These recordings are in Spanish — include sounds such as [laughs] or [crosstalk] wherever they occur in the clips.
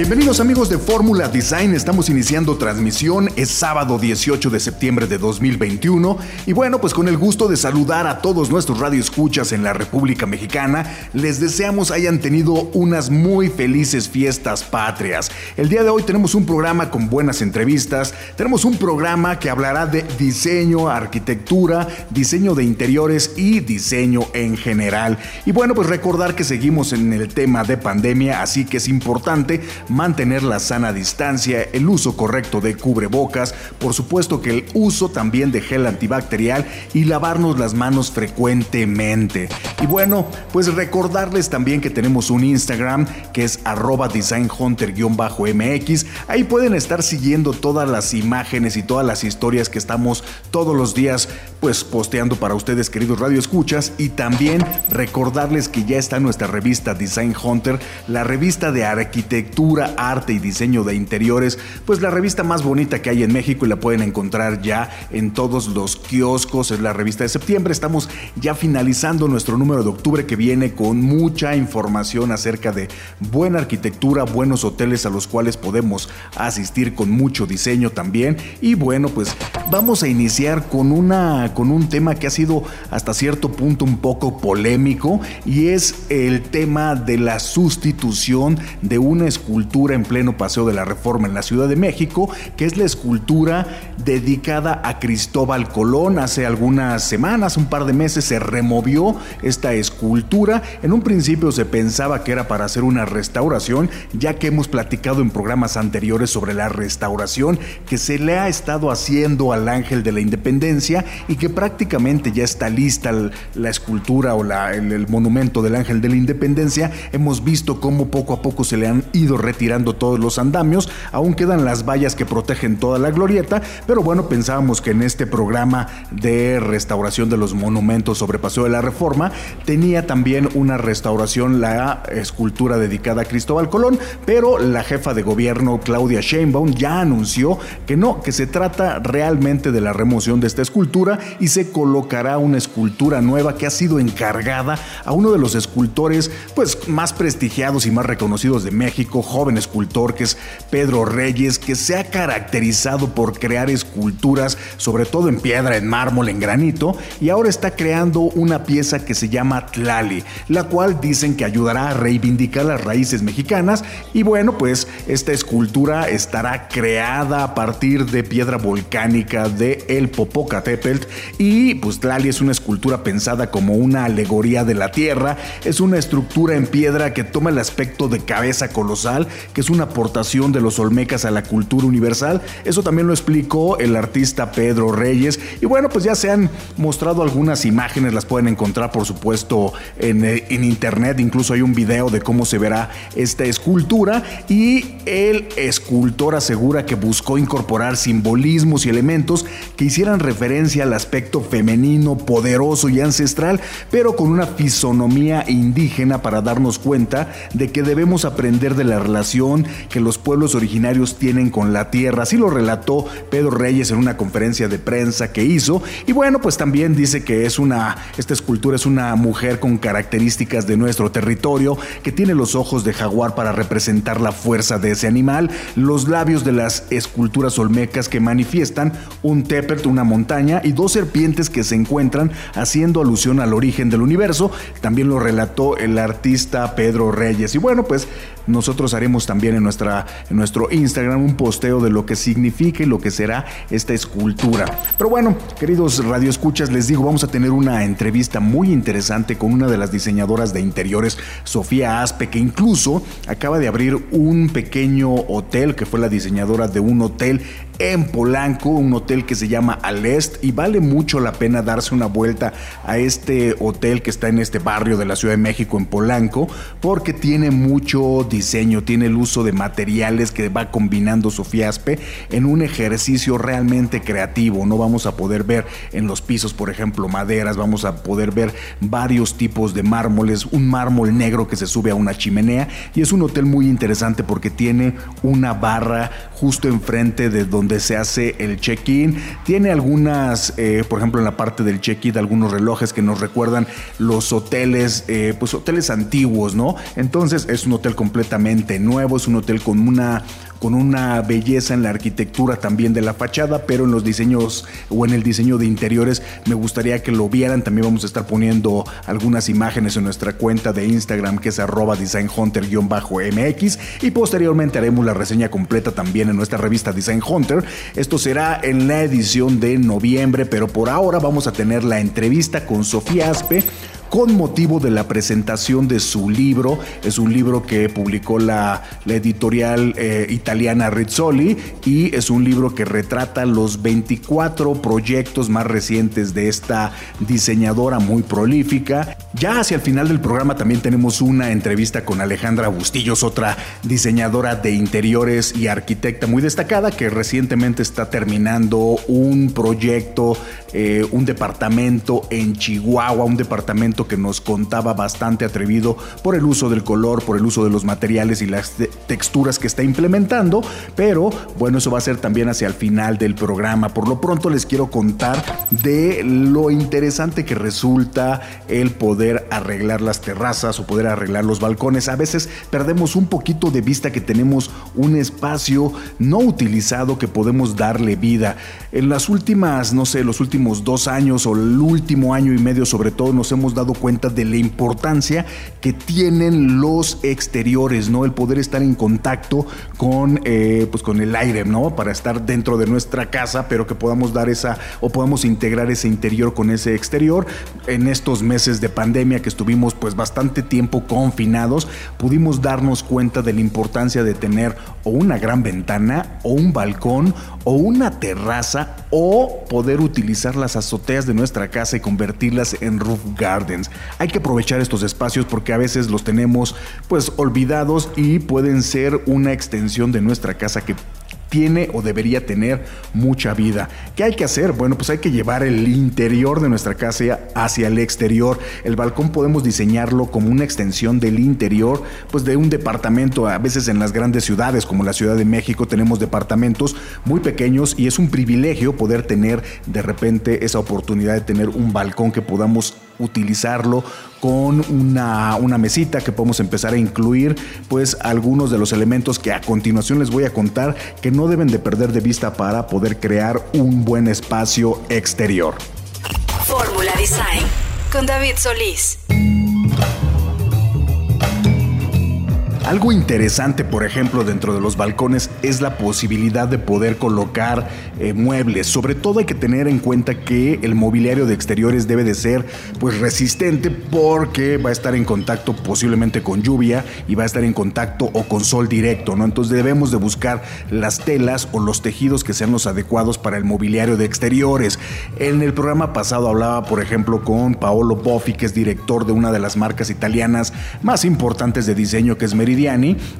Bienvenidos amigos de Fórmula Design, estamos iniciando transmisión, es sábado 18 de septiembre de 2021 y bueno, pues con el gusto de saludar a todos nuestros radioescuchas en la República Mexicana, les deseamos hayan tenido unas muy felices fiestas patrias. El día de hoy tenemos un programa con buenas entrevistas, tenemos un programa que hablará de diseño, arquitectura, diseño de interiores y diseño en general. Y bueno, pues recordar que seguimos en el tema de pandemia, así que es importante mantener la sana distancia, el uso correcto de cubrebocas, por supuesto que el uso también de gel antibacterial y lavarnos las manos frecuentemente. Y bueno, pues recordarles también que tenemos un Instagram que es arroba designhunter-mx. Ahí pueden estar siguiendo todas las imágenes y todas las historias que estamos todos los días pues posteando para ustedes queridos radioescuchas y también recordarles que ya está nuestra revista Design Hunter, la revista de arquitectura arte y diseño de interiores, pues la revista más bonita que hay en México y la pueden encontrar ya en todos los kioscos, es la revista de septiembre, estamos ya finalizando nuestro número de octubre que viene con mucha información acerca de buena arquitectura, buenos hoteles a los cuales podemos asistir con mucho diseño también. Y bueno, pues vamos a iniciar con una con un tema que ha sido hasta cierto punto un poco polémico y es el tema de la sustitución de una escultura en pleno Paseo de la Reforma en la Ciudad de México, que es la escultura dedicada a Cristóbal Colón. Hace algunas semanas, un par de meses, se removió esta escultura. En un principio se pensaba que era para hacer una restauración, ya que hemos platicado en programas anteriores sobre la restauración que se le ha estado haciendo al Ángel de la Independencia y que prácticamente ya está lista la escultura o el, el monumento del Ángel de la Independencia. Hemos visto cómo poco a poco se le han ido retirando tirando todos los andamios, aún quedan las vallas que protegen toda la glorieta, pero bueno, pensábamos que en este programa de restauración de los monumentos sobre Paseo de la Reforma tenía también una restauración la escultura dedicada a Cristóbal Colón, pero la jefa de gobierno Claudia Sheinbaum ya anunció que no, que se trata realmente de la remoción de esta escultura y se colocará una escultura nueva que ha sido encargada a uno de los escultores pues más prestigiados y más reconocidos de México, joven escultor que es Pedro Reyes, que se ha caracterizado por crear esculturas, sobre todo en piedra, en mármol, en granito, y ahora está creando una pieza que se llama Tlali, la cual dicen que ayudará a reivindicar las raíces mexicanas. Y bueno, pues esta escultura estará creada a partir de piedra volcánica de el Popocatépetl y pues Tlali es una escultura pensada como una alegoría de la tierra, es una estructura en piedra que toma el aspecto de cabeza colosal que es una aportación de los olmecas a la cultura universal. Eso también lo explicó el artista Pedro Reyes. Y bueno, pues ya se han mostrado algunas imágenes, las pueden encontrar por supuesto en, eh, en internet, incluso hay un video de cómo se verá esta escultura y el escultor asegura que buscó incorporar simbolismos y elementos que hicieran referencia al aspecto femenino, poderoso y ancestral, pero con una fisonomía indígena para darnos cuenta de que debemos aprender de la relación que los pueblos originarios tienen con la tierra. Así lo relató Pedro Reyes en una conferencia de prensa que hizo. Y bueno, pues también dice que es una, esta escultura es una mujer con características de nuestro territorio, que tiene los ojos de jaguar para representar la fuerza de ese animal, los labios de las esculturas olmecas que manifiestan un tepert, una montaña, y dos serpientes que se encuentran haciendo alusión al origen del universo. También lo relató el artista Pedro Reyes. Y bueno, pues nosotros haremos también en, nuestra, nuestro Instagram un posteo de lo que significa y lo que será esta escultura. Pero bueno, queridos radioescuchas, les digo, vamos a tener una entrevista muy interesante con una de las diseñadoras de interiores, Sofía Aspe, que incluso acaba de abrir un pequeño hotel, que fue la diseñadora de un hotel en Polanco, un hotel que se llama Alest y vale mucho la pena darse una vuelta a este hotel que está en este barrio de la Ciudad de México en Polanco porque tiene mucho diseño, tiene el uso de materiales que va combinando Sofía Aspe en un ejercicio realmente creativo. No vamos a poder ver en los pisos, por ejemplo, maderas, vamos a poder ver varios tipos de mármoles, un mármol negro que se sube a una chimenea y es un hotel muy interesante porque tiene una barra justo enfrente de donde se hace el check-in. Tiene algunas, eh, por ejemplo, en la parte del check-in, algunos relojes que nos recuerdan los hoteles, eh, pues hoteles antiguos, ¿no? Entonces es un hotel completamente nuevo, es un hotel con una con una belleza en la arquitectura también de la fachada, pero en los diseños o en el diseño de interiores me gustaría que lo vieran. También vamos a estar poniendo algunas imágenes en nuestra cuenta de Instagram que es arroba designhunter-mx y posteriormente haremos la reseña completa también en nuestra revista Design Hunter. Esto será en la edición de noviembre, pero por ahora vamos a tener la entrevista con Sofía Aspe con motivo de la presentación de su libro. Es un libro que publicó la, editorial eh, italiana Rizzoli y es un libro que retrata los 24 proyectos más recientes de esta diseñadora muy prolífica. Ya hacia el final del programa también tenemos una entrevista con Alejandra Bustillos, otra diseñadora de interiores y arquitecta muy destacada que recientemente está terminando un proyecto, eh, un departamento en Chihuahua, un departamento que nos contaba bastante atrevido por el uso del color, por el uso de los materiales y las texturas que está implementando, pero bueno, eso va a ser también hacia el final del programa. Por lo pronto les quiero contar de lo interesante que resulta el poder arreglar las terrazas o poder arreglar los balcones. A veces perdemos un poquito de vista que tenemos un espacio no utilizado que podemos darle vida. En las últimas, no sé, los últimos dos años o el último año y medio sobre todo nos hemos dado cuenta de la importancia que tienen los exteriores, ¿no? El poder estar en contacto con, eh, pues con el aire, ¿no? Para estar dentro de nuestra casa, pero que podamos dar esa o podamos integrar ese interior con ese exterior. En estos meses de pandemia que estuvimos pues bastante tiempo confinados, pudimos darnos cuenta de la importancia de tener o una gran ventana o un balcón o una terraza o poder utilizar las azoteas de nuestra casa y convertirlas en roof Hay que aprovechar estos espacios porque a veces los tenemos pues olvidados y pueden ser una extensión de nuestra casa que tiene o debería tener mucha vida. ¿Qué hay que hacer? Bueno, pues hay que llevar el interior de nuestra casa hacia el exterior. El balcón podemos diseñarlo como una extensión del interior, pues de un departamento. A veces en las grandes ciudades como la Ciudad de México tenemos departamentos muy pequeños y es un privilegio poder tener de repente esa oportunidad de tener un balcón que podamos utilizarlo con una, una, mesita que podemos empezar a incluir pues algunos de los elementos que a continuación les voy a contar que no deben de perder de vista para poder crear un buen espacio exterior. Fórmula Design con David Solís. Algo interesante, por ejemplo, dentro de los balcones es la posibilidad de poder colocar eh, muebles. Sobre todo hay que tener en cuenta que el mobiliario de exteriores debe de ser pues resistente porque va a estar en contacto posiblemente con lluvia y va a estar en contacto o con sol directo, ¿no? Entonces debemos de buscar las telas o los tejidos que sean los adecuados para el mobiliario de exteriores. En el programa pasado hablaba, por ejemplo, con Paolo Boffi, que es director de una de las marcas italianas más importantes de diseño que es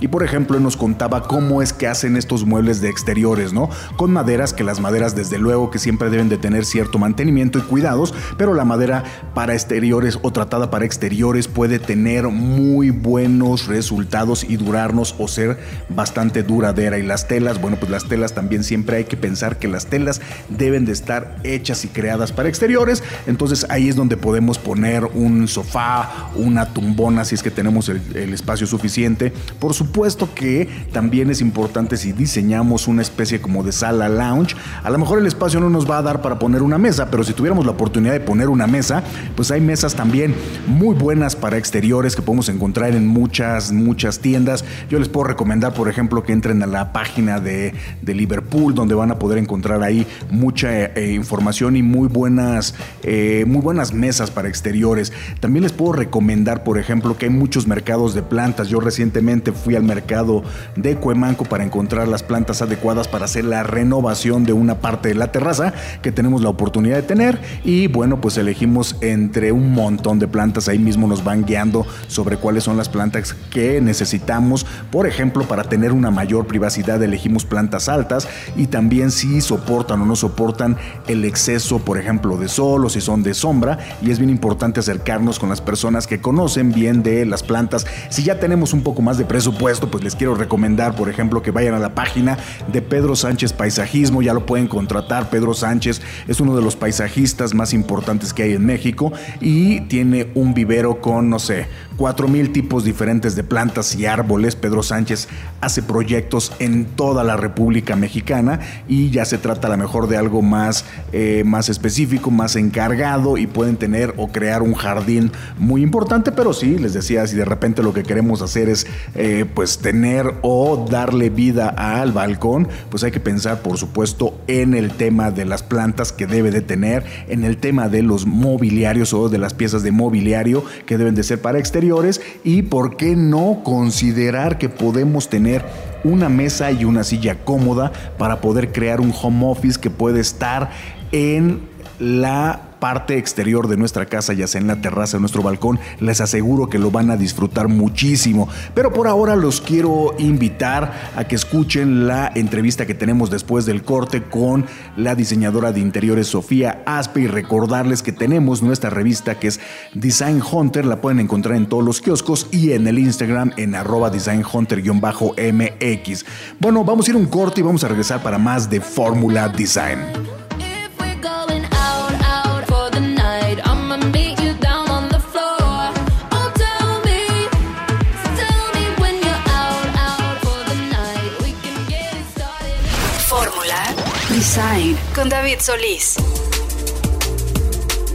Y por ejemplo nos contaba cómo es que hacen estos muebles de exteriores, ¿no? Con maderas que las maderas desde luego que siempre deben de tener cierto mantenimiento y cuidados, pero la madera para exteriores o tratada para exteriores puede tener muy buenos resultados y durarnos o ser bastante duradera y las telas, bueno, pues las telas también siempre hay que pensar que las telas deben de estar hechas y creadas para exteriores, entonces ahí es donde podemos poner un sofá, una tumbona si es que tenemos el espacio suficiente Por supuesto que también es importante si diseñamos una especie como de sala lounge, a lo mejor el espacio no nos va a dar para poner una mesa, pero si tuviéramos la oportunidad de poner una mesa, pues hay mesas también muy buenas para exteriores que podemos encontrar en muchas, muchas tiendas. Yo les puedo recomendar, por ejemplo, que entren a la página de, Liverpool, donde van a poder encontrar ahí mucha eh, información y muy buenas, eh, muy buenas mesas para exteriores. También les puedo recomendar, por ejemplo, que hay muchos mercados de plantas. Yo recientemente fui al mercado de Cuemanco para encontrar las plantas adecuadas para hacer la renovación de una parte de la terraza que tenemos la oportunidad de tener. Y bueno, pues elegimos entre un montón de plantas. Ahí mismo nos van guiando sobre cuáles son las plantas que necesitamos. Por ejemplo, para tener una mayor privacidad elegimos plantas altas y también si soportan o no soportan el exceso, por ejemplo, de sol o si son de sombra. Y es bien importante acercarnos con las personas que conocen bien de las plantas. Si ya tenemos un poco más de presupuesto, pues les quiero recomendar, por ejemplo, que vayan a la página de Pedro Sánchez Paisajismo. Ya lo pueden contratar. Pedro Sánchez es uno de los paisajistas más importantes que hay en México y tiene un vivero con, no sé, mil tipos diferentes de plantas y árboles. Pedro Sánchez hace proyectos en toda la República Mexicana y ya se trata a lo mejor de algo más, eh, más específico, más encargado y pueden tener o crear un jardín muy importante, pero sí, les decía, si de repente lo que queremos hacer es eh, pues tener o darle vida al balcón, pues hay que pensar por supuesto en el tema de las plantas que debe de tener, en el tema de los mobiliarios o de las piezas de mobiliario que deben de ser para exterior y por qué no considerar que podemos tener una mesa y una silla cómoda para poder crear un home office que puede estar en la parte exterior de nuestra casa, ya sea en la terraza, en nuestro balcón, les aseguro que lo van a disfrutar muchísimo. Pero por ahora los quiero invitar a que escuchen la entrevista que tenemos después del corte con la diseñadora de interiores Sofía Aspe y recordarles que tenemos nuestra revista que es Design Hunter, la pueden encontrar en todos los kioscos y en el Instagram en arroba Design Hunter-MX. Bueno, vamos a ir un corte y vamos a regresar para más de Fórmula Design. Con David Solís.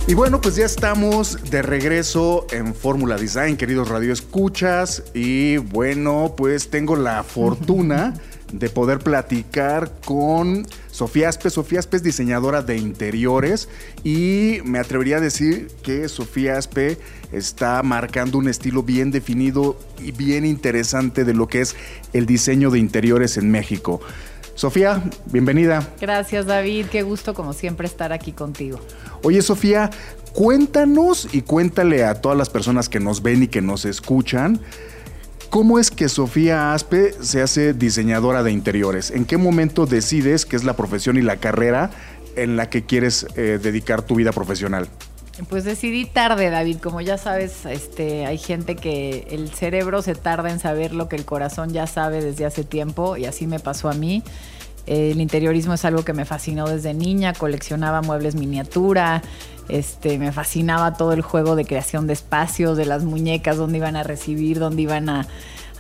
Y bueno, pues ya estamos de regreso en Fórmula Design, queridos radioescuchas. Y bueno, pues tengo la [laughs] fortuna de poder platicar con Sofía Aspe. Sofía Aspe es diseñadora de interiores y me atrevería a decir que Sofía Aspe está marcando un estilo bien definido y bien interesante de lo que es el diseño de interiores en México. Sofía, bienvenida. Gracias David, qué gusto como siempre estar aquí contigo. Oye Sofía, cuéntanos y cuéntale a todas las personas que nos ven y que nos escuchan. ¿Cómo es que Sofía Aspe se hace diseñadora de interiores? ¿En qué momento decides que es la profesión y la carrera en la que quieres eh, dedicar tu vida profesional? Pues decidí tarde, David. Como ya sabes, este, hay gente que el cerebro se tarda en saber lo que el corazón ya sabe desde hace tiempo y así me pasó a mí. El interiorismo es algo que me fascinó desde niña, coleccionaba muebles miniatura, este, me fascinaba todo el juego de creación de espacios, de las muñecas, dónde iban a recibir, dónde iban a,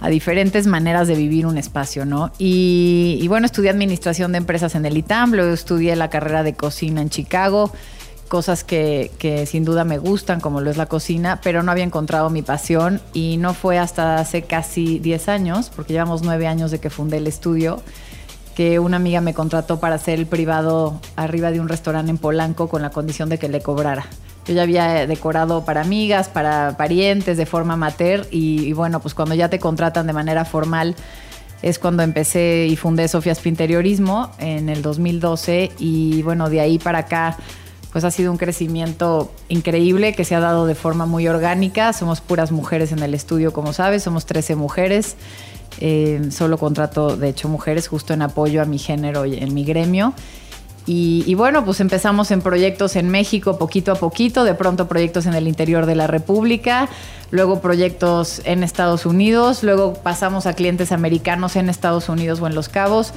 a diferentes maneras de vivir un espacio, ¿no? Y, y, bueno, estudié administración de empresas en el ITAM, luego estudié la carrera de cocina en Chicago cosas que, sin duda me gustan, como lo es la cocina, pero no había encontrado mi pasión y no fue hasta hace casi 10 años, porque llevamos 9 años de que fundé el estudio, que una amiga me contrató para hacer el privado arriba de un restaurante en Polanco con la condición de que le cobrara. Yo ya había decorado para amigas, para parientes, de forma amateur y, bueno, pues cuando ya te contratan de manera formal es cuando empecé y fundé Sofia's Pinteriorismo en el 2012 y bueno, de ahí para acá pues ha sido un crecimiento increíble que se ha dado de forma muy orgánica. Somos puras mujeres en el estudio, como sabes, somos 13 mujeres. Eh, solo contrato, de hecho, mujeres justo en apoyo a mi género y en mi gremio. Y, y, bueno, pues empezamos en proyectos en México poquito a poquito, de pronto proyectos en el interior de la República, luego proyectos en Estados Unidos, luego pasamos a clientes americanos en Estados Unidos o en Los Cabos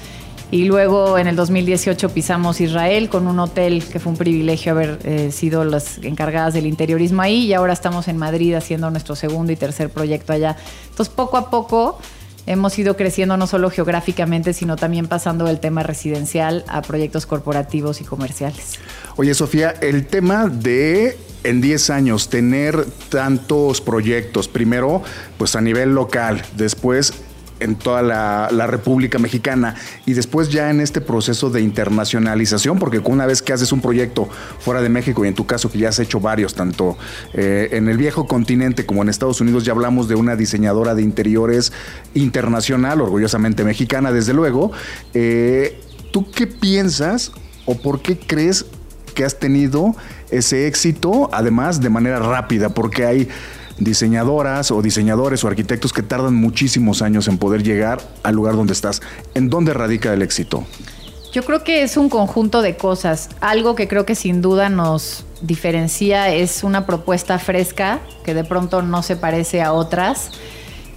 Y luego en el 2018 pisamos Israel con un hotel que fue un privilegio haber eh, sido las encargadas del interiorismo ahí y ahora estamos en Madrid haciendo nuestro segundo y tercer proyecto allá. Entonces poco a poco hemos ido creciendo no solo geográficamente, sino también pasando del tema residencial a proyectos corporativos y comerciales. Oye, Sofía, el tema de en 10 años tener tantos proyectos, primero pues a nivel local, después en toda la, República Mexicana y después ya en este proceso de internacionalización, porque una vez que haces un proyecto fuera de México y en tu caso que ya has hecho varios, tanto eh, en el viejo continente como en Estados Unidos, ya hablamos de una diseñadora de interiores internacional, orgullosamente mexicana, desde luego. Eh, ¿Tú qué piensas o por qué crees que has tenido ese éxito, además de manera rápida? Porque hay diseñadoras o diseñadores o arquitectos que tardan muchísimos años en poder llegar al lugar donde estás. ¿En dónde radica el éxito? Yo creo que es un conjunto de cosas. Algo que creo que sin duda nos diferencia es una propuesta fresca que de pronto no se parece a otras.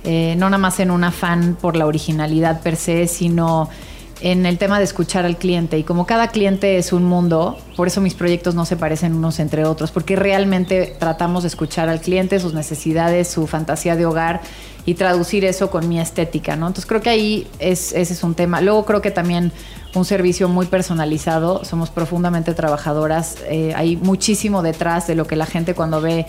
Eh, no nada más en un afán por la originalidad per se, sino en el tema de escuchar al cliente. Y como cada cliente es un mundo, por eso mis proyectos no se parecen unos entre otros, porque realmente tratamos de escuchar al cliente, sus necesidades, su fantasía de hogar y traducir eso con mi estética, ¿no? Entonces creo que ahí es, ese es un tema. Luego creo que también un servicio muy personalizado, somos profundamente trabajadoras, eh, hay muchísimo detrás de lo que la gente cuando ve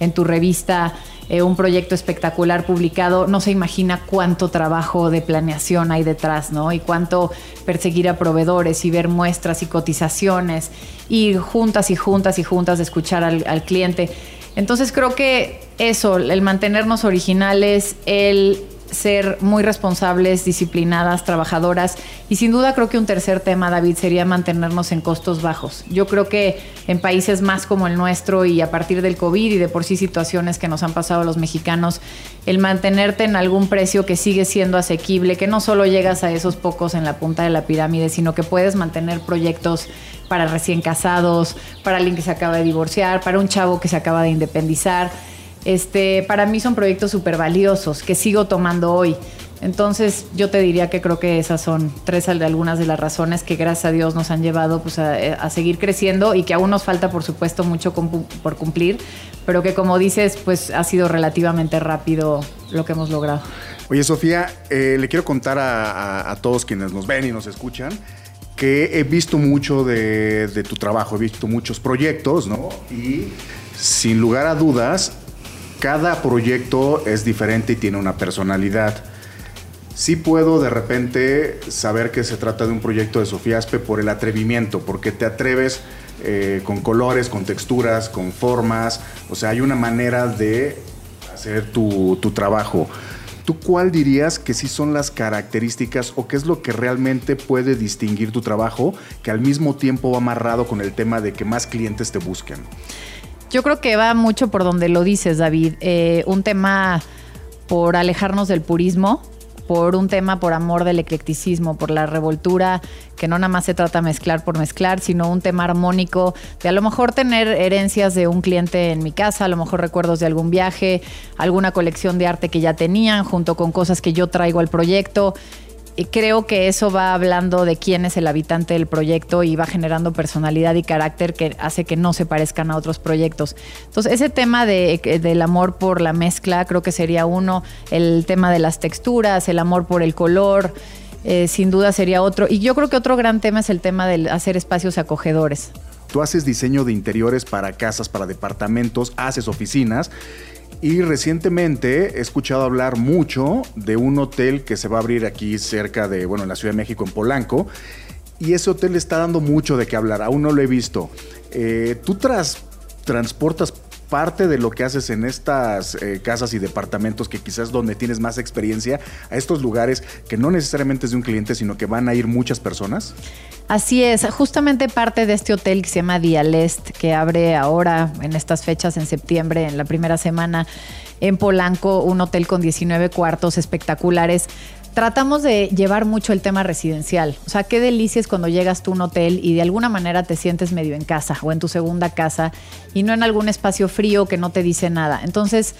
en tu revista eh, un proyecto espectacular publicado, no se imagina cuánto trabajo de planeación hay detrás, ¿no? Y cuánto perseguir a proveedores y ver muestras y cotizaciones y juntas y juntas y juntas de escuchar al, al cliente. Entonces creo que eso, el mantenernos originales, el ser muy responsables, disciplinadas, trabajadoras. Y sin duda creo que un tercer tema, David, sería mantenernos en costos bajos. Yo creo que en países más como el nuestro y a partir del COVID y de por sí situaciones que nos han pasado los mexicanos, el mantenerte en algún precio que sigue siendo asequible, que no solo llegas a esos pocos en la punta de la pirámide, sino que puedes mantener proyectos para recién casados, para alguien que se acaba de divorciar, para un chavo que se acaba de independizar este, para mí son proyectos súper valiosos que sigo tomando hoy. Entonces yo te diría que creo que esas son tres de algunas de las razones que gracias a Dios nos han llevado pues, a, seguir creciendo y que aún nos falta por supuesto mucho por cumplir, pero que como dices pues ha sido relativamente rápido lo que hemos logrado. Oye Sofía, eh, le quiero contar a, todos quienes nos ven y nos escuchan que he visto mucho de tu trabajo, he visto muchos proyectos, ¿no? Y sin lugar a dudas, cada proyecto es diferente y tiene una personalidad. Sí puedo de repente saber que se trata de un proyecto de Sofía Aspe por el atrevimiento, porque te atreves eh, con colores, con texturas, con formas, o sea, hay una manera de hacer tu, tu trabajo. ¿Tú cuál dirías que sí son las características o qué es lo que realmente puede distinguir tu trabajo que al mismo tiempo va amarrado con el tema de que más clientes te busquen? Yo creo que va mucho por donde lo dices, David. Eh, un tema por alejarnos del purismo, por un tema por amor del eclecticismo, por la revoltura, que no nada más se trata mezclar por mezclar, sino un tema armónico, de a lo mejor tener herencias de un cliente en mi casa, a lo mejor recuerdos de algún viaje, alguna colección de arte que ya tenían, junto con cosas que yo traigo al proyecto creo que eso va hablando de quién es el habitante del proyecto y va generando personalidad y carácter que hace que no se parezcan a otros proyectos. Entonces, ese tema de, del amor por la mezcla creo que sería uno, el tema de las texturas, el amor por el color. Eh, sin duda sería otro. Y yo creo que otro gran tema es el tema de hacer espacios acogedores. Tú haces diseño de interiores para casas, para departamentos, haces oficinas y recientemente he escuchado hablar mucho de un hotel que se va a abrir aquí cerca de, bueno, en la Ciudad de México, en Polanco. Y ese hotel está dando mucho de qué hablar, aún no lo he visto. Eh, ¿Tú tras, transportas parte de lo que haces en estas eh, casas y departamentos que quizás donde tienes más experiencia a estos lugares que no necesariamente es de un cliente, sino que van a ir muchas personas? Así es, justamente parte de este hotel que se llama Dialest, que abre ahora en estas fechas en septiembre, en la primera semana en Polanco, un hotel con 19 cuartos espectaculares. Tratamos de llevar mucho el tema residencial. O sea, qué delicia es cuando llegas tú a un hotel y de alguna manera te sientes medio en casa o en tu segunda casa y no en algún espacio frío que no te dice nada. Entonces,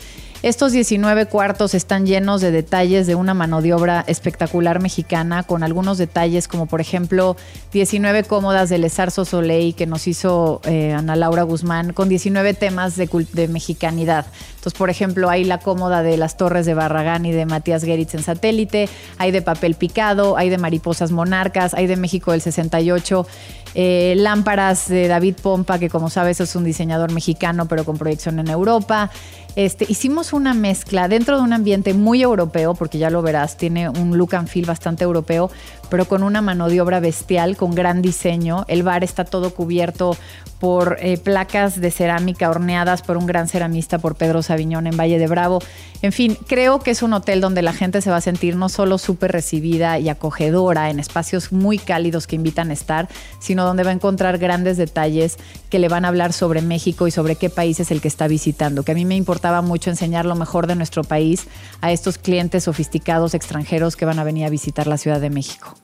Estos 19 cuartos están llenos de detalles de una mano de obra espectacular mexicana, con algunos detalles como por ejemplo 19 cómodas de Lesarzo Soleil que nos hizo eh, Ana Laura Guzmán, con 19 temas de, de mexicanidad. Entonces, por ejemplo, hay la cómoda de las Torres de Barragán y de Matías Geritz en satélite, hay de papel picado, hay de mariposas monarcas, hay de México del 68. Eh, lámparas de David Pompa, que como sabes es un diseñador mexicano, pero con proyección en Europa. Este, hicimos una mezcla dentro de un ambiente muy europeo, porque ya lo verás, tiene un look and feel bastante europeo, pero con una mano de obra bestial, con gran diseño. El bar está todo cubierto por eh, placas de cerámica horneadas por un gran ceramista, por Pedro Sabiñón en Valle de Bravo. En fin, creo que es un hotel donde la gente se va a sentir no solo súper recibida y acogedora en espacios muy cálidos que invitan a estar, sino donde va a encontrar grandes detalles que le van a hablar sobre México y sobre qué país es el que está visitando. Que a mí me importaba mucho enseñar lo mejor de nuestro país a estos clientes sofisticados extranjeros que van a venir a visitar la Ciudad de México.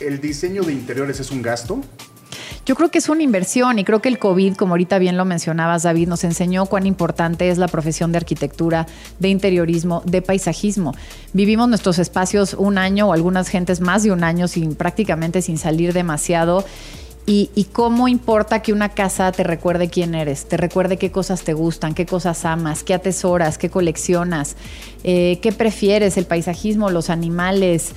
¿El diseño de interiores es un gasto? Yo creo que es una inversión y creo que el COVID, como ahorita bien lo mencionabas, David, nos enseñó cuán importante es la profesión de arquitectura, de interiorismo, de paisajismo. Vivimos nuestros espacios un año o algunas gentes más de un año sin prácticamente sin salir demasiado. Y, cómo importa que una casa te recuerde quién eres, te recuerde qué cosas te gustan, qué cosas amas, qué atesoras, qué coleccionas, eh, qué prefieres, el paisajismo, los animales,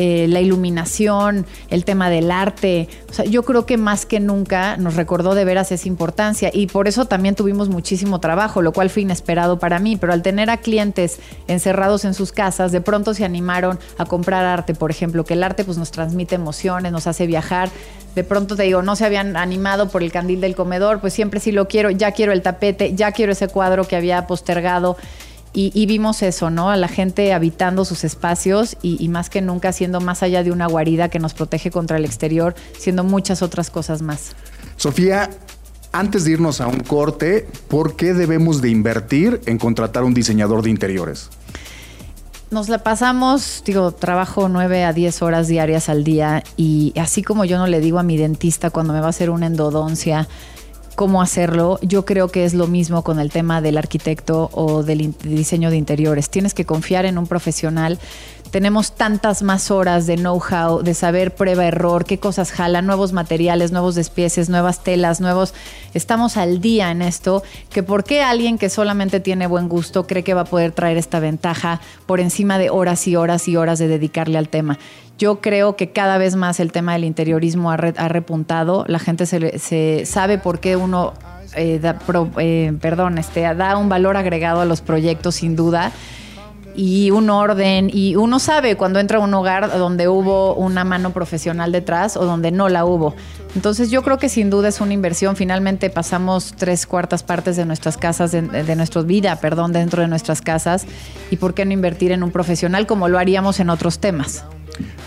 eh, la iluminación, el tema del arte. O sea, yo creo que más que nunca nos recordó de veras esa importancia y por eso también tuvimos muchísimo trabajo, lo cual fue inesperado para mí, pero al tener a clientes encerrados en sus casas, de pronto se animaron a comprar arte, por ejemplo, que el arte pues nos transmite emociones, nos hace viajar. De pronto te digo, no se habían animado por el candil del comedor, pues siempre sí lo quiero, ya quiero el tapete, ya quiero ese cuadro que había postergado. Y, vimos eso, ¿no? A la gente habitando sus espacios y, más que nunca siendo más allá de una guarida que nos protege contra el exterior, siendo muchas otras cosas más. Sofía, antes de irnos a un corte, ¿por qué debemos de invertir en contratar un diseñador de interiores? Nos la pasamos, digo, trabajo nueve a diez horas diarias al día y así como yo no le digo a mi dentista cuando me va a hacer una endodoncia, cómo hacerlo. Yo creo que es lo mismo con el tema del arquitecto o del diseño de interiores. Tienes que confiar en un profesional. Tenemos tantas más horas de know-how, de saber prueba error, qué cosas jalan, nuevos materiales, nuevos despieces, nuevas telas, nuevos. Estamos al día en esto. Que por qué alguien que solamente tiene buen gusto cree que va a poder traer esta ventaja por encima de horas y horas y horas de dedicarle al tema. Yo creo que cada vez más el tema del interiorismo ha, repuntado. La gente se, sabe por qué uno eh, eh, perdón, este, da un valor agregado a los proyectos sin duda y un orden y uno sabe cuando entra a un hogar donde hubo una mano profesional detrás o donde no la hubo. Entonces yo creo que sin duda es una inversión. Finalmente pasamos tres cuartas partes de nuestras casas, de, de nuestra vida, perdón, dentro de nuestras casas y por qué no invertir en un profesional como lo haríamos en otros temas.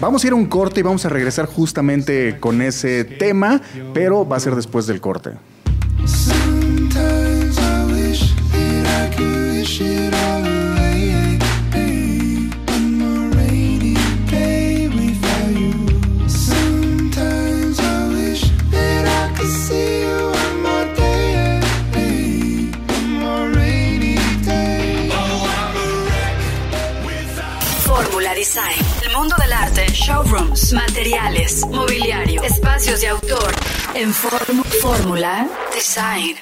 Vamos a ir a un corte y vamos a regresar justamente con ese tema, pero va a ser después del corte. Design mundo del arte, showrooms, materiales, mobiliario, espacios de autor. En Fórmula Design.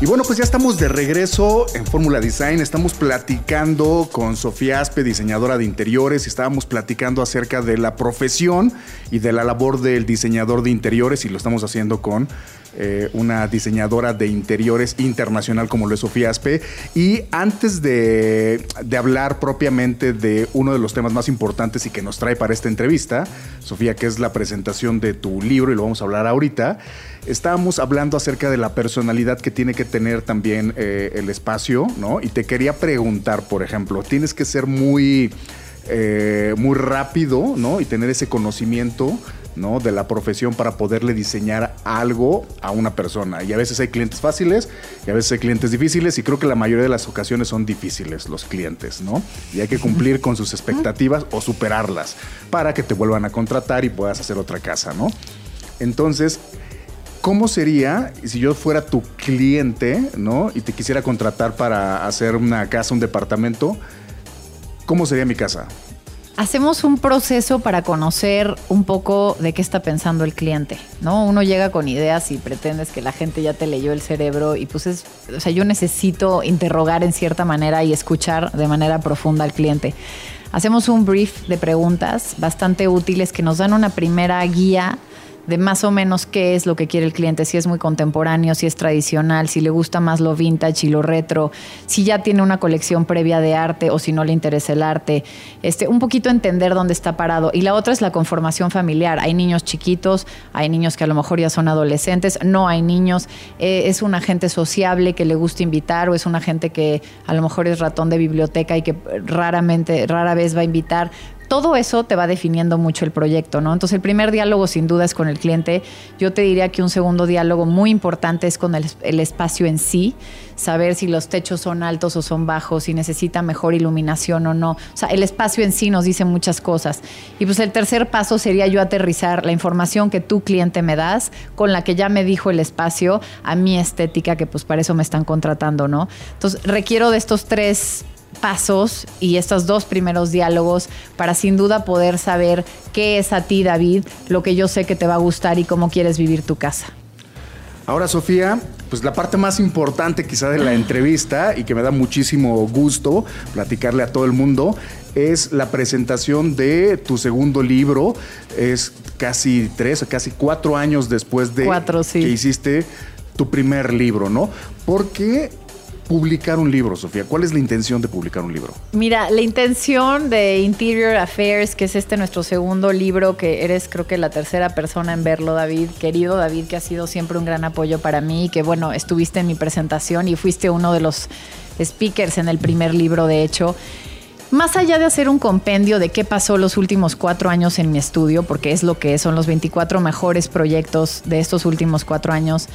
Y bueno, pues ya estamos de regreso en Fórmula Design. Estamos platicando con Sofía Aspe, diseñadora de interiores, estábamos platicando acerca de la profesión y de la labor del diseñador de interiores, y lo estamos haciendo con eh, una diseñadora de interiores internacional como lo es Sofía Aspe. Y antes de, hablar propiamente de uno de los temas más importantes y que nos trae para esta entrevista, Sofía, que es la presentación de tu libro, y lo vamos a hablar ahorita, estábamos hablando acerca de la personalidad que tiene que tener también eh, el espacio, ¿no? Y te quería preguntar, por ejemplo, tienes que ser muy... Eh, muy rápido, ¿no? Y tener ese conocimiento ¿no? de la profesión para poderle diseñar algo a una persona. Y a veces hay clientes fáciles y a veces hay clientes difíciles y creo que la mayoría de las ocasiones son difíciles los clientes, ¿no? Y hay que cumplir con sus expectativas o superarlas para que te vuelvan a contratar y puedas hacer otra casa, ¿no? Entonces, ¿cómo sería si yo fuera tu cliente, ¿no? Y te quisiera contratar para hacer una casa, un departamento? ¿Cómo sería mi casa? Hacemos un proceso para conocer un poco de qué está pensando el cliente, ¿no? Uno llega con ideas y pretendes que la gente ya te leyó el cerebro y pues es, o sea, yo necesito interrogar en cierta manera y escuchar de manera profunda al cliente. Hacemos un brief de preguntas bastante útiles que nos dan una primera guía de más o menos qué es lo que quiere el cliente, si es muy contemporáneo, si es tradicional, si le gusta más lo vintage y lo retro, si ya tiene una colección previa de arte o si no le interesa el arte, este, un poquito entender dónde está parado. Y la otra es la conformación familiar. Hay niños chiquitos, hay niños que a lo mejor ya son adolescentes, no hay niños, eh, es una gente sociable que le gusta invitar o es una gente que a lo mejor es ratón de biblioteca y que raramente, rara vez va a invitar todo eso te va definiendo mucho el proyecto, ¿no? Entonces el primer diálogo sin duda es con el cliente. Yo te diría que un segundo diálogo muy importante es con el, espacio en sí, saber si los techos son altos o son bajos, si necesita mejor iluminación o no. O sea, el espacio en sí nos dice muchas cosas. Y pues el tercer paso sería yo aterrizar la información que tu cliente me das con la que ya me dijo el espacio a mi estética, que pues para eso me están contratando, ¿no? Entonces requiero de estos tres pasos y estos dos primeros diálogos para sin duda poder saber qué es a ti, David, lo que yo sé que te va a gustar y cómo quieres vivir tu casa. Ahora, Sofía, pues la parte más importante quizá de la entrevista y que me da muchísimo gusto platicarle a todo el mundo es la presentación de tu segundo libro. Es casi tres, casi cuatro años después de que hiciste tu primer libro, ¿no? Porque publicar un libro, Sofía? ¿Cuál es la intención de publicar un libro? Mira, la intención de Interior Affairs, que es este nuestro segundo libro, que eres creo que la tercera persona en verlo, David, querido David, que ha sido siempre un gran apoyo para mí, que bueno, estuviste en mi presentación y fuiste uno de los speakers en el primer libro, de hecho. Más allá de hacer un compendio de qué pasó los últimos cuatro años en mi estudio, porque es lo que son los 24 mejores proyectos de estos últimos cuatro años,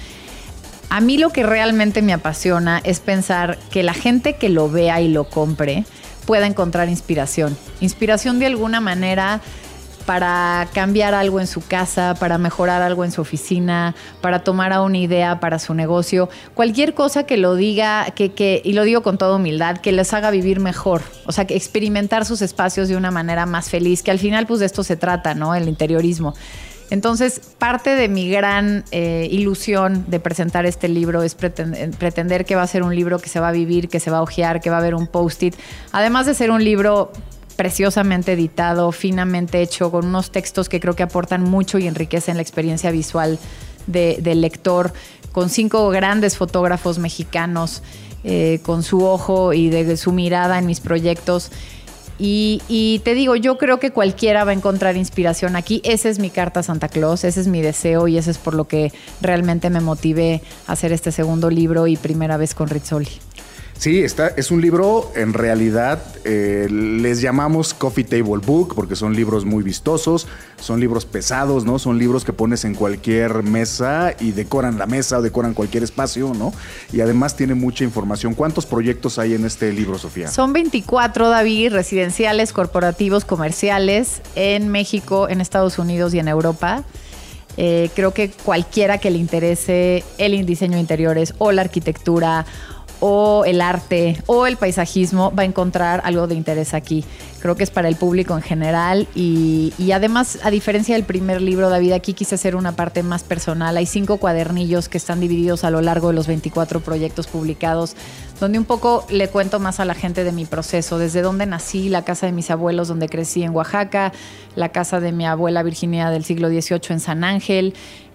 a mí lo que realmente me apasiona es pensar que la gente que lo vea y lo compre pueda encontrar inspiración. Inspiración de alguna manera para cambiar algo en su casa, para mejorar algo en su oficina, para tomar una idea para su negocio, cualquier cosa que lo diga, que, y lo digo con toda humildad, que les haga vivir mejor, o sea, que experimentar sus espacios de una manera más feliz, que al final pues de esto se trata, ¿no? El interiorismo. Entonces, parte de mi gran eh, ilusión de presentar este libro es pretender, que va a ser un libro que se va a vivir, que se va a ojear, que va a haber un post-it. Además de ser un libro preciosamente editado, finamente hecho, con unos textos que creo que aportan mucho y enriquecen la experiencia visual del lector, con cinco grandes fotógrafos mexicanos, eh, con su ojo y de su mirada en mis proyectos. Y, te digo, yo creo que cualquiera va a encontrar inspiración aquí. Esa es mi carta a Santa Claus, ese es mi deseo y ese es por lo que realmente me motivé a hacer este segundo libro y primera vez con Rizzoli. Sí, está, es un libro, en realidad eh, les llamamos Coffee Table Book porque son libros muy vistosos, son libros pesados, ¿no? Son libros que pones en cualquier mesa y decoran la mesa o decoran cualquier espacio, ¿no? Y además tiene mucha información. ¿Cuántos proyectos hay en este libro, Sofía? Son 24, David, residenciales, corporativos, comerciales, en México, en Estados Unidos y en Europa. Eh, creo que cualquiera que le interese el diseño de interiores o la arquitectura o el arte o el paisajismo va a encontrar algo de interés aquí. Creo que es para el público en general y, además, a diferencia del primer libro, David, aquí quise hacer una parte más personal. Hay cinco cuadernillos que están divididos a lo largo de los 24 proyectos publicados, donde un poco le cuento más a la gente de mi proceso, desde dónde nací, la casa de mis abuelos donde crecí en Oaxaca, la casa de mi abuela Virginia del siglo XVIII en San Ángel,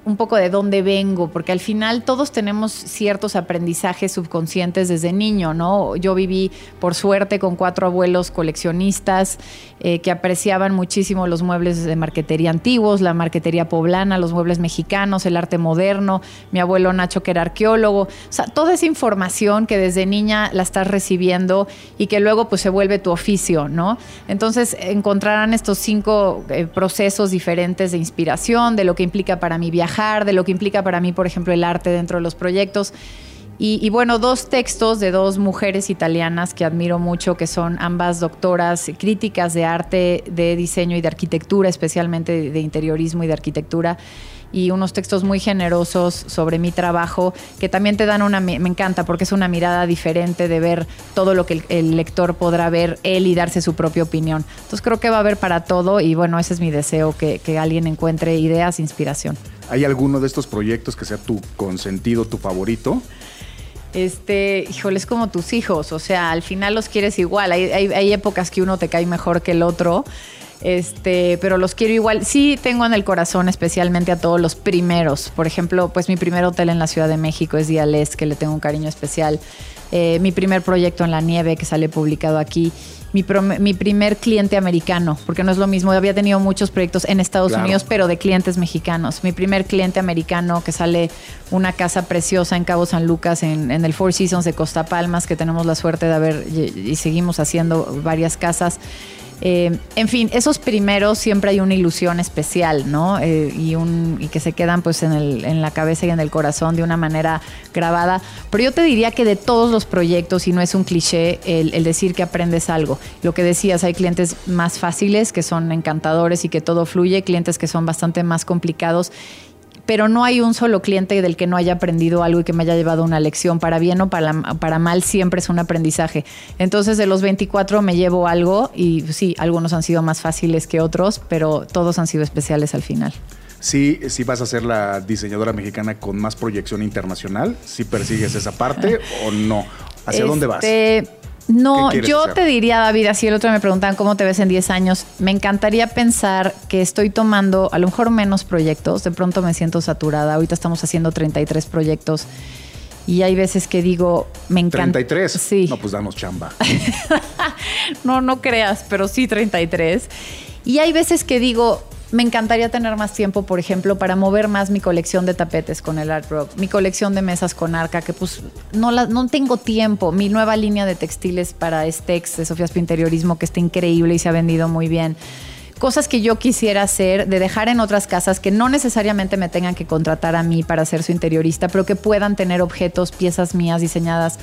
un poco de dónde vengo, porque al final todos tenemos ciertos aprendizajes subconscientes desde niño, ¿no? Yo viví, por suerte, con cuatro abuelos coleccionistas eh, que apreciaban muchísimo los muebles de marquetería antiguos, la marquetería poblana, los muebles mexicanos, el arte moderno, mi abuelo Nacho que era arqueólogo, o sea, toda esa información que desde niña la estás recibiendo y que luego pues se vuelve tu oficio, ¿no? Entonces encontrarán estos cinco eh, procesos diferentes de inspiración, de lo que implica para mi de lo que implica para mí, por ejemplo, el arte dentro de los proyectos. Y, bueno, dos textos de dos mujeres italianas que admiro mucho, que son ambas doctoras críticas de arte, de diseño y de arquitectura, especialmente de interiorismo y de arquitectura. Y unos textos muy generosos sobre mi trabajo que también te dan una, me encanta porque es una mirada diferente de ver todo lo que el, lector podrá ver él y darse su propia opinión. Entonces creo que va a haber para todo y bueno, ese es mi deseo, que, que alguien encuentre ideas, inspiración. ¿Hay alguno de estos proyectos que sea tu consentido, tu favorito? Este, híjole, es como tus hijos, o sea, al final los quieres igual. Hay, hay, épocas que uno te cae mejor que el otro, este, pero los quiero igual. Sí tengo en el corazón especialmente a todos los primeros. Por ejemplo, pues mi primer hotel en la Ciudad de México es Diales, que le tengo un cariño especial. Eh, mi primer proyecto en la nieve que sale publicado aquí mi, mi, primer cliente americano, porque no es lo mismo, había tenido muchos proyectos en Estados Unidos, pero de clientes mexicanos. Mi primer cliente americano que sale una casa preciosa en Cabo San Lucas, en, en el Four Seasons de Costa Palmas, que tenemos la suerte de haber y seguimos haciendo varias casas. Eh, en fin, esos primeros siempre hay una ilusión especial, ¿no? Eh, y, un, y que se quedan pues en, el, en la cabeza y en el corazón de una manera grabada. Pero yo te diría que de todos los proyectos, y no es un cliché el, el decir que aprendes algo, lo que decías, hay clientes más fáciles que son encantadores y que todo fluye, clientes que son bastante más complicados pero no hay un solo cliente del que no haya aprendido algo y que me haya llevado una lección, para bien o para, para mal, siempre es un aprendizaje. Entonces de los 24 me llevo algo y sí, algunos han sido más fáciles que otros, pero todos han sido especiales al final. Sí, sí vas a ser la diseñadora mexicana con más proyección internacional, si persigues esa parte [laughs] o no. ¿Hacia dónde vas? No, yo te diría, David, así el otro me preguntan cómo te ves en 10 años. Me encantaría pensar que estoy tomando a lo mejor menos proyectos. De pronto me siento saturada. Ahorita estamos haciendo 33 proyectos. Y hay veces que digo, me encanta. ¿33? Sí. No, pues danos chamba. [laughs] no, no creas, pero sí 33. Y hay veces que digo, me encantaría tener más tiempo, por ejemplo, para mover más mi colección de tapetes con el Art Rock, mi colección de mesas con Arca, que pues no, la, no tengo tiempo, mi nueva línea de textiles para Stex de Sofías Pinteriorismo, que está increíble y se ha vendido muy bien. Cosas que yo quisiera hacer, de dejar en otras casas que no necesariamente me tengan que contratar a mí para ser su interiorista, pero que puedan tener objetos, piezas mías diseñadas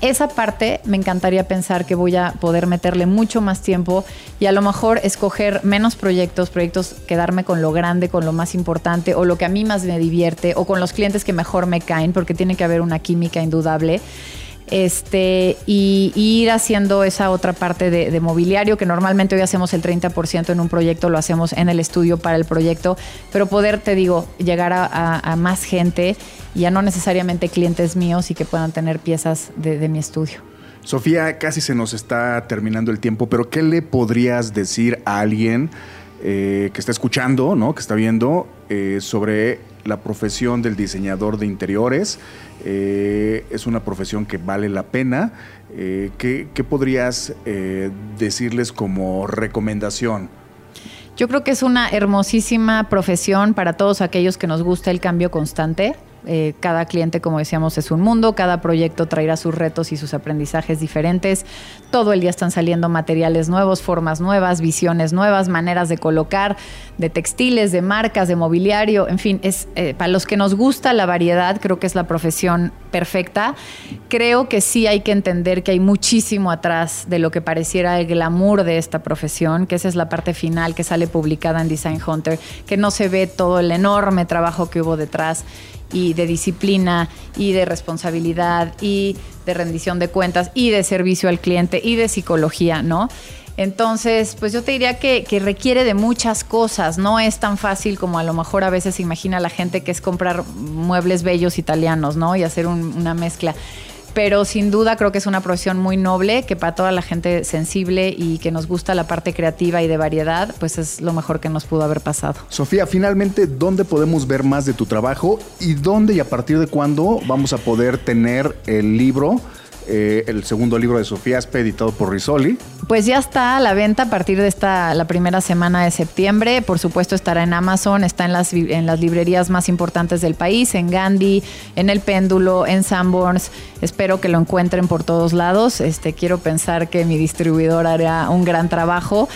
esa parte me encantaría pensar que voy a poder meterle mucho más tiempo y a lo mejor escoger menos proyectos, proyectos, quedarme con lo grande, con lo más importante o lo que a mí más me divierte o con los clientes que mejor me caen, porque tiene que haber una química indudable este, y, ir haciendo esa otra parte de, mobiliario, que normalmente hoy hacemos el 30% en un proyecto, lo hacemos en el estudio para el proyecto, pero poder, te digo, llegar a, más gente y a no necesariamente clientes míos y que puedan tener piezas de, mi estudio. Sofía, casi se nos está terminando el tiempo, pero ¿qué le podrías decir a alguien eh, que está escuchando, ¿no? que está viendo eh, sobre la profesión del diseñador de interiores. Eh, es una profesión que vale la pena. Eh, ¿qué, podrías eh, decirles como recomendación? Yo creo que es una hermosísima profesión para todos aquellos que nos gusta el cambio constante. Eh, cada cliente, como decíamos, es un mundo, cada proyecto traerá sus retos y sus aprendizajes diferentes. Todo el día están saliendo materiales nuevos, formas nuevas, visiones nuevas, maneras de colocar, de textiles, de marcas, de mobiliario, en fin, es eh, para los que nos gusta la variedad, creo que es la profesión perfecta. Creo que sí hay que entender que hay muchísimo atrás de lo que pareciera el glamour de esta profesión, que esa es la parte final que sale publicada en Design Hunter, que no se ve todo el enorme trabajo que hubo detrás y de disciplina y de responsabilidad y de rendición de cuentas y de servicio al cliente y de psicología, ¿no? Entonces, pues yo te diría que, requiere de muchas cosas, no es tan fácil como a lo mejor a veces imagina la gente que es comprar muebles bellos italianos, ¿no? Y hacer una mezcla pero sin duda creo que es una profesión muy noble, que para toda la gente sensible y que nos gusta la parte creativa y de variedad, pues es lo mejor que nos pudo haber pasado. Sofía, finalmente, ¿dónde podemos ver más de tu trabajo y dónde y a partir de cuándo vamos a poder tener el libro? Eh, el segundo libro de Sofía Aspe, editado por Risoli. Pues ya está a la venta a partir de esta la primera semana de septiembre. Por supuesto estará en Amazon, está en las, en las librerías más importantes del país, en Gandhi, en El Péndulo, en Sanborns. Espero que lo encuentren por todos lados. Este, quiero pensar que mi distribuidor hará un gran trabajo.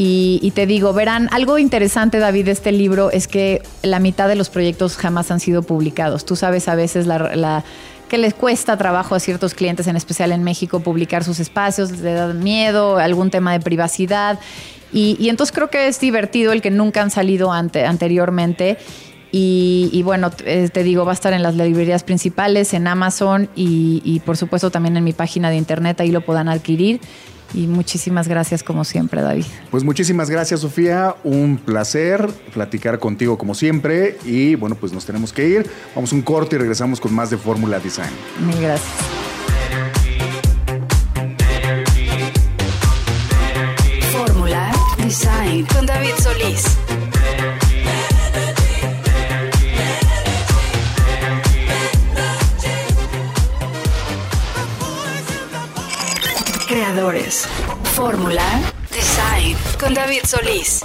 Y, te digo, verán, algo interesante, David, de este libro es que la mitad de los proyectos jamás han sido publicados. Tú sabes a veces la que les cuesta trabajo a ciertos clientes, en especial en México, publicar sus espacios, les da miedo, algún tema de privacidad. Y, entonces creo que es divertido el que nunca han salido ante, anteriormente. Y, bueno, eh, te digo, va a estar en las librerías principales, en Amazon y, y por supuesto también en mi página de internet, ahí lo puedan adquirir. Y muchísimas gracias como siempre, David. Pues muchísimas gracias, Sofía. Un placer platicar contigo como siempre. Y bueno, pues nos tenemos que ir. Vamos un corte y regresamos con más de Fórmula Design. Mil gracias. Fórmula Design con David Fórmula Design con David Solís.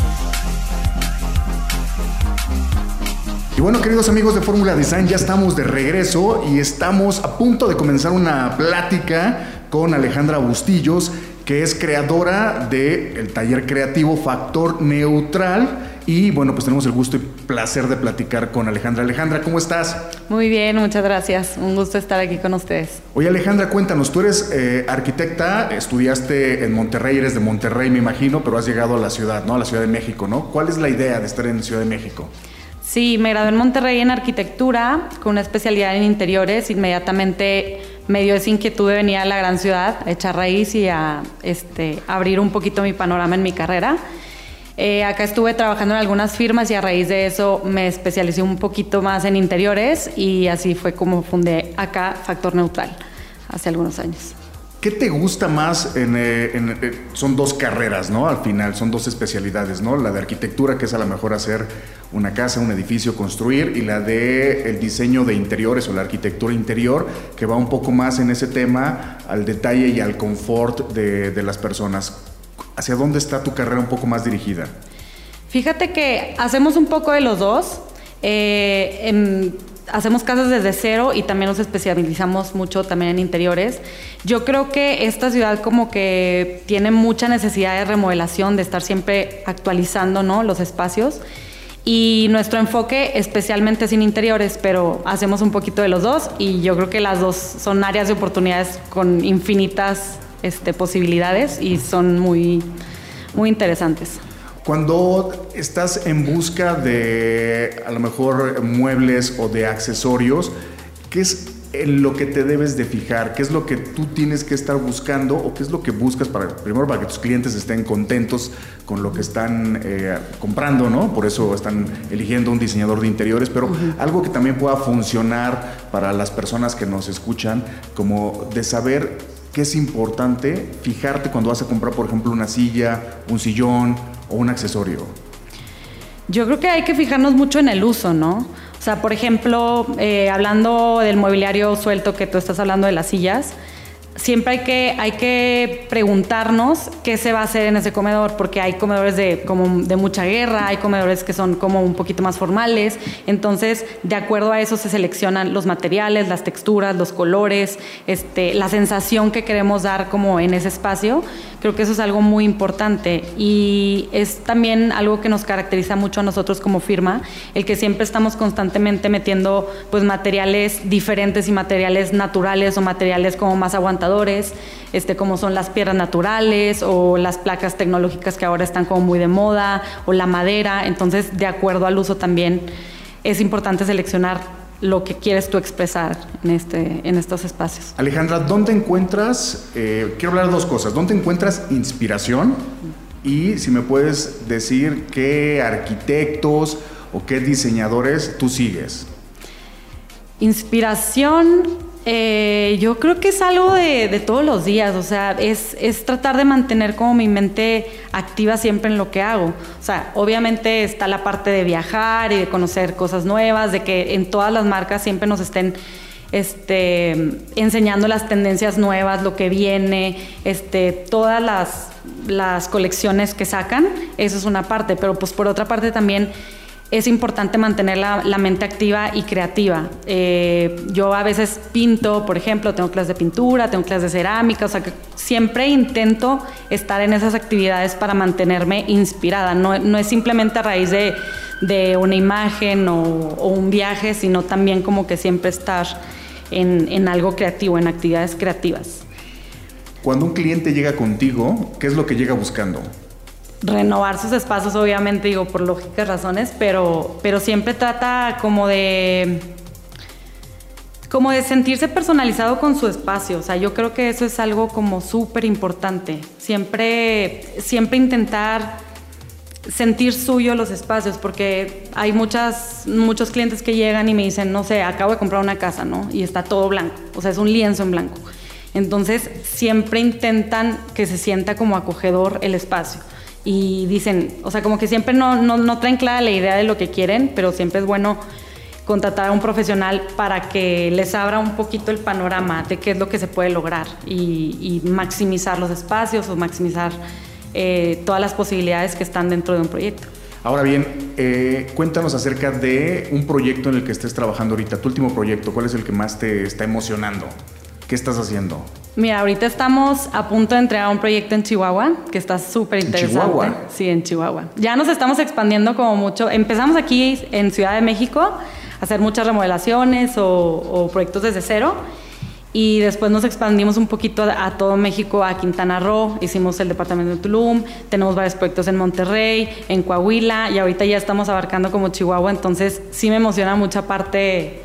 Y bueno, queridos amigos de Fórmula Design, ya estamos de regreso y estamos a punto de comenzar una plática con Alejandra Bustillos, que es creadora del taller creativo Factor Neutral y bueno, pues tenemos el gusto y placer de platicar con Alejandra. Alejandra, ¿cómo estás? Muy bien, muchas gracias. Un gusto estar aquí con ustedes. Oye Alejandra, cuéntanos, tú eres eh, arquitecta, estudiaste en Monterrey, eres de Monterrey me imagino, pero has llegado a la ciudad, ¿no? A la Ciudad de México, ¿no? ¿Cuál es la idea de estar en Ciudad de México? Sí, me gradué en Monterrey en arquitectura con una especialidad en interiores. Inmediatamente me dio esa inquietud de venir a la gran ciudad, a echar raíz y a este, abrir un poquito mi panorama en mi carrera. Eh, acá estuve trabajando en algunas firmas y a raíz de eso me especialicé un poquito más en interiores y así fue como fundé acá Factor Neutral hace algunos años. ¿Qué te gusta más? Eh, eh, son dos carreras, ¿no? Al final, son dos especialidades, ¿no? La de arquitectura, que es a lo mejor hacer una casa, un edificio, construir, y la de el diseño de interiores o la arquitectura interior, que va un poco más en ese tema al detalle y al confort de, de las personas. ¿Hacia dónde está tu carrera un poco más dirigida? Fíjate que hacemos un poco de los dos. Eh, hacemos casas desde cero y también nos especializamos mucho también en interiores. Yo creo que esta ciudad como que tiene mucha necesidad de remodelación, de estar siempre actualizando ¿no? los espacios. Y nuestro enfoque especialmente es en interiores, pero hacemos un poquito de los dos y yo creo que las dos son áreas de oportunidades con infinitas este, posibilidades y son muy, muy interesantes. Cuando estás en busca de a lo mejor muebles o de accesorios, ¿qué es en lo que te debes de fijar? ¿Qué es lo que tú tienes que estar buscando o qué es lo que buscas para, primero, para que tus clientes estén contentos con lo que están eh, comprando, ¿no? Por eso están eligiendo un diseñador de interiores, pero algo que también pueda funcionar para las personas que nos escuchan, como de saber que es importante fijarte cuando vas a comprar, por ejemplo, una silla, un sillón o un accesorio? Yo creo que hay que fijarnos mucho en el uso, ¿no? O sea, por ejemplo, eh, hablando del mobiliario suelto que tú estás hablando de las sillas, siempre hay que, hay que preguntarnos qué se va a hacer en ese comedor, porque hay comedores de, como de mucha guerra, hay comedores que son como un poquito más formales, entonces de acuerdo a eso se seleccionan los materiales, las texturas, los colores, este, la sensación que queremos dar como en ese espacio, creo que eso es algo muy importante y es también algo que nos caracteriza mucho a nosotros como firma, el que siempre estamos constantemente metiendo pues materiales diferentes y materiales naturales o materiales como más aguantados este, como son las piedras naturales o las placas tecnológicas que ahora están como muy de moda o la madera. Entonces, de acuerdo al uso también es importante seleccionar lo que quieres tú expresar en, este, en estos espacios. Alejandra, ¿dónde encuentras, eh, quiero hablar de dos cosas, ¿dónde encuentras inspiración? Y si me puedes decir qué arquitectos o qué diseñadores tú sigues. Inspiración, eh, yo creo que es algo de, todos los días, o sea, es, tratar de mantener como mi mente activa siempre en lo que hago. O sea, obviamente está la parte de viajar y de conocer cosas nuevas, de que en todas las marcas siempre nos estén este, enseñando las tendencias nuevas, lo que viene, este, todas las, las colecciones que sacan, eso es una parte, pero pues por otra parte también es importante mantener la, mente activa y creativa. Eh, yo a veces pinto, por ejemplo, tengo clases de pintura, tengo clases de cerámica, o sea que siempre intento estar en esas actividades para mantenerme inspirada. No, es simplemente a raíz de, una imagen o, un viaje, sino también como que siempre estar en, en algo creativo, en actividades creativas. Cuando un cliente llega contigo, ¿qué es lo que llega buscando? Renovar sus espacios, obviamente, digo, por lógicas razones, pero, pero siempre trata como de como de sentirse personalizado con su espacio. O sea, yo creo que eso es algo como súper importante. Siempre, siempre intentar sentir suyo los espacios, porque hay muchas, muchos clientes que llegan y me dicen, no sé, acabo de comprar una casa, ¿no? Y está todo blanco, o sea, es un lienzo en blanco. Entonces, siempre intentan que se sienta como acogedor el espacio. Y dicen, o sea, como que siempre no, no, traen clara la idea de lo que quieren, pero siempre es bueno contratar a un profesional para que les abra un poquito el panorama de qué es lo que se puede lograr y, maximizar los espacios o maximizar eh, todas las posibilidades que están dentro de un proyecto. Ahora bien, eh, cuéntanos acerca de un proyecto en el que estés trabajando ahorita, tu último proyecto, ¿cuál es el que más te está emocionando? ¿Qué estás haciendo? Mira, ahorita estamos a punto de entregar un proyecto en Chihuahua que está súper interesante. ¿En Chihuahua? Sí, en Chihuahua. Ya nos estamos expandiendo como mucho. Empezamos aquí en Ciudad de México hacer muchas remodelaciones o, proyectos desde cero. Y después nos expandimos un poquito a, todo México, a Quintana Roo, hicimos el departamento de Tulum, tenemos varios proyectos en Monterrey, en Coahuila, y ahorita ya estamos abarcando como Chihuahua, entonces sí me emociona mucha parte,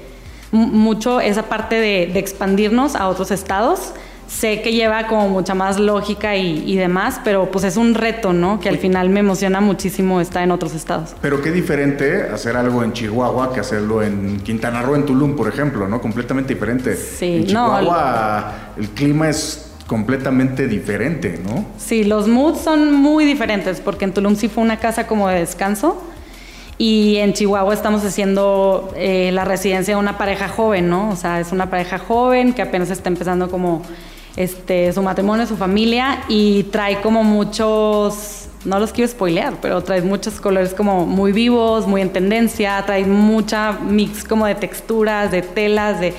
mucho esa parte de, de expandirnos a otros estados sé que lleva como mucha más lógica y, demás, pero pues es un reto, ¿no? Que al final me emociona muchísimo estar en otros estados. Pero qué diferente hacer algo en Chihuahua que hacerlo en Quintana Roo, en Tulum, por ejemplo, ¿no? Completamente diferente. Sí, en Chihuahua el clima es completamente diferente, ¿no? Sí, los moods son muy diferentes, porque en Tulum sí fue una casa como de descanso. Y en Chihuahua estamos haciendo eh, la residencia de una pareja joven, ¿no? O sea, es una pareja joven que apenas está empezando como este, su matrimonio, su familia y trae como muchos, no los quiero spoilear, pero trae muchos colores como muy vivos, muy en tendencia, trae mucha mix como de texturas, de telas, de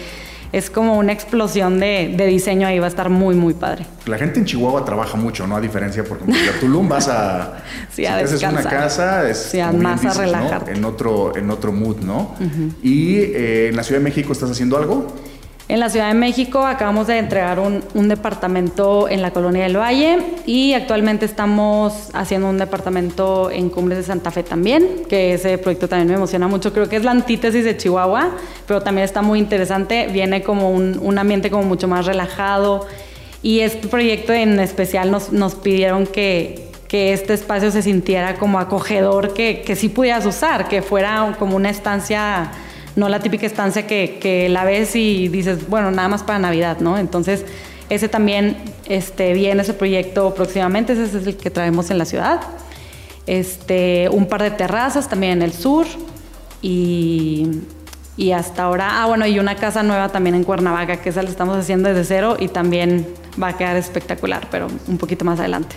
es como una explosión de, diseño ahí, va a estar muy, muy padre. La gente en Chihuahua trabaja mucho, ¿no? A diferencia, porque en Tulum vas a... [laughs] sí, a si una casa, es más a relajarte. En, otro, en otro mood, ¿no? Y eh, en la Ciudad de México, ¿estás haciendo algo? En la Ciudad de México acabamos de entregar un, departamento en la Colonia del Valle y actualmente estamos haciendo un departamento en Cumbres de Santa Fe también, que ese proyecto también me emociona mucho. Creo que es la antítesis de Chihuahua, pero también está muy interesante. Viene como un, ambiente como mucho más relajado y este proyecto en especial nos, nos pidieron que, que este espacio se sintiera como acogedor, que, que sí pudieras usar, que fuera como una estancia no la típica estancia que, la ves y dices, bueno, nada más para Navidad, ¿no? Entonces, ese también este, viene ese proyecto próximamente, ese es el que traemos en la ciudad. Este, un par de terrazas también en el sur y, y hasta ahora, ah, bueno, y una casa nueva también en Cuernavaca, que esa la estamos haciendo desde cero y también va a quedar espectacular, pero un poquito más adelante.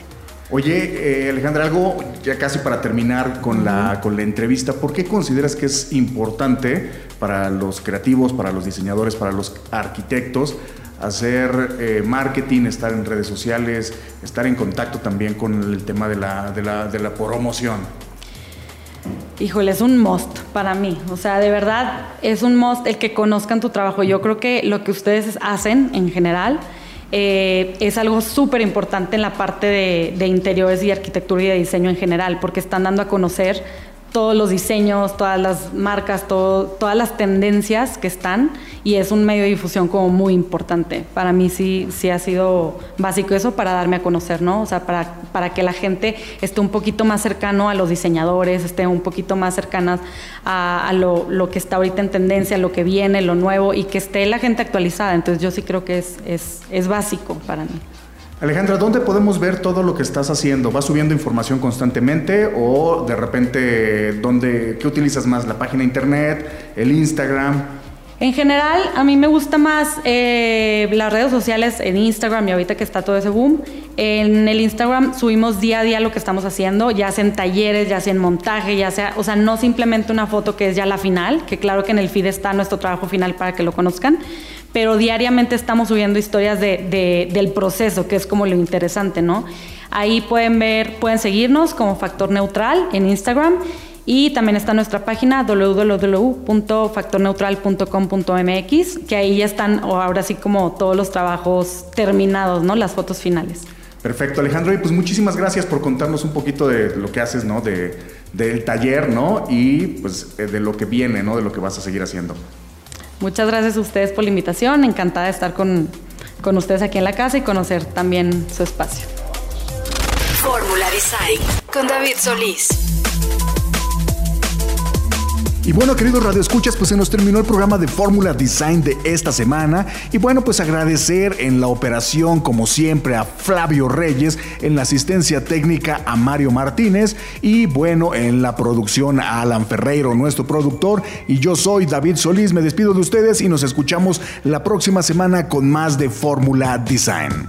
Oye, eh, Alejandra, algo ya casi para terminar con la, con la entrevista, ¿por qué consideras que es importante para los creativos, para los diseñadores, para los arquitectos hacer eh, marketing, estar en redes sociales, estar en contacto también con el tema de la, promoción? Híjole, es un must para mí. O sea, de verdad es un must el que conozcan tu trabajo. Yo creo que lo que ustedes hacen en general eh, es algo súper importante en la parte de, de interiores y arquitectura y de diseño en general, porque están dando a conocer todos los diseños, todas las marcas, todas las tendencias que están y es un medio de difusión como muy importante. Para mí sí, sí ha sido básico eso para darme a conocer, ¿no? O sea, para, para que la gente esté un poquito más cercano a los diseñadores, esté un poquito más cercanas a, lo, lo, que está ahorita en tendencia, lo que viene, lo nuevo y que esté la gente actualizada. Entonces yo sí creo que es, es, es básico para mí. Alejandra, ¿dónde podemos ver todo lo que estás haciendo? ¿Vas subiendo información constantemente o de repente, ¿dónde, qué utilizas más? ¿La página internet? ¿El Instagram? En general, a mí me gusta más eh, las redes sociales en Instagram y ahorita que está todo ese boom. En el Instagram subimos día a día lo que estamos haciendo, ya sea en talleres, ya sea en montaje, ya sea, o sea, no simplemente una foto que es ya la final, que claro que en el feed está nuestro trabajo final para que lo conozcan, pero diariamente estamos subiendo historias de, del proceso, que es como lo interesante, ¿no? Ahí pueden ver, pueden seguirnos como Factor Neutral en Instagram y también está nuestra página www.factorneutral.com.mx, que ahí ya están ahora sí como todos los trabajos terminados, ¿no? Las fotos finales. Perfecto, Alejandro. Y pues muchísimas gracias por contarnos un poquito de lo que haces, ¿no? De, del taller, ¿no? Y pues de lo que viene, ¿no? De lo que vas a seguir haciendo. Muchas gracias a ustedes por la invitación. Encantada de estar con, con ustedes aquí en la casa y conocer también su espacio. Fórmula Design con David Solís. Y bueno, queridos radioescuchas, pues se nos terminó el programa de Fórmula Design de esta semana. Y bueno, pues agradecer en la operación, como siempre, a Flavio Reyes, en la asistencia técnica a Mario Martínez y bueno, en la producción a Alan Ferreiro, nuestro productor. Y yo soy David Solís, me despido de ustedes y nos escuchamos la próxima semana con más de Fórmula Design.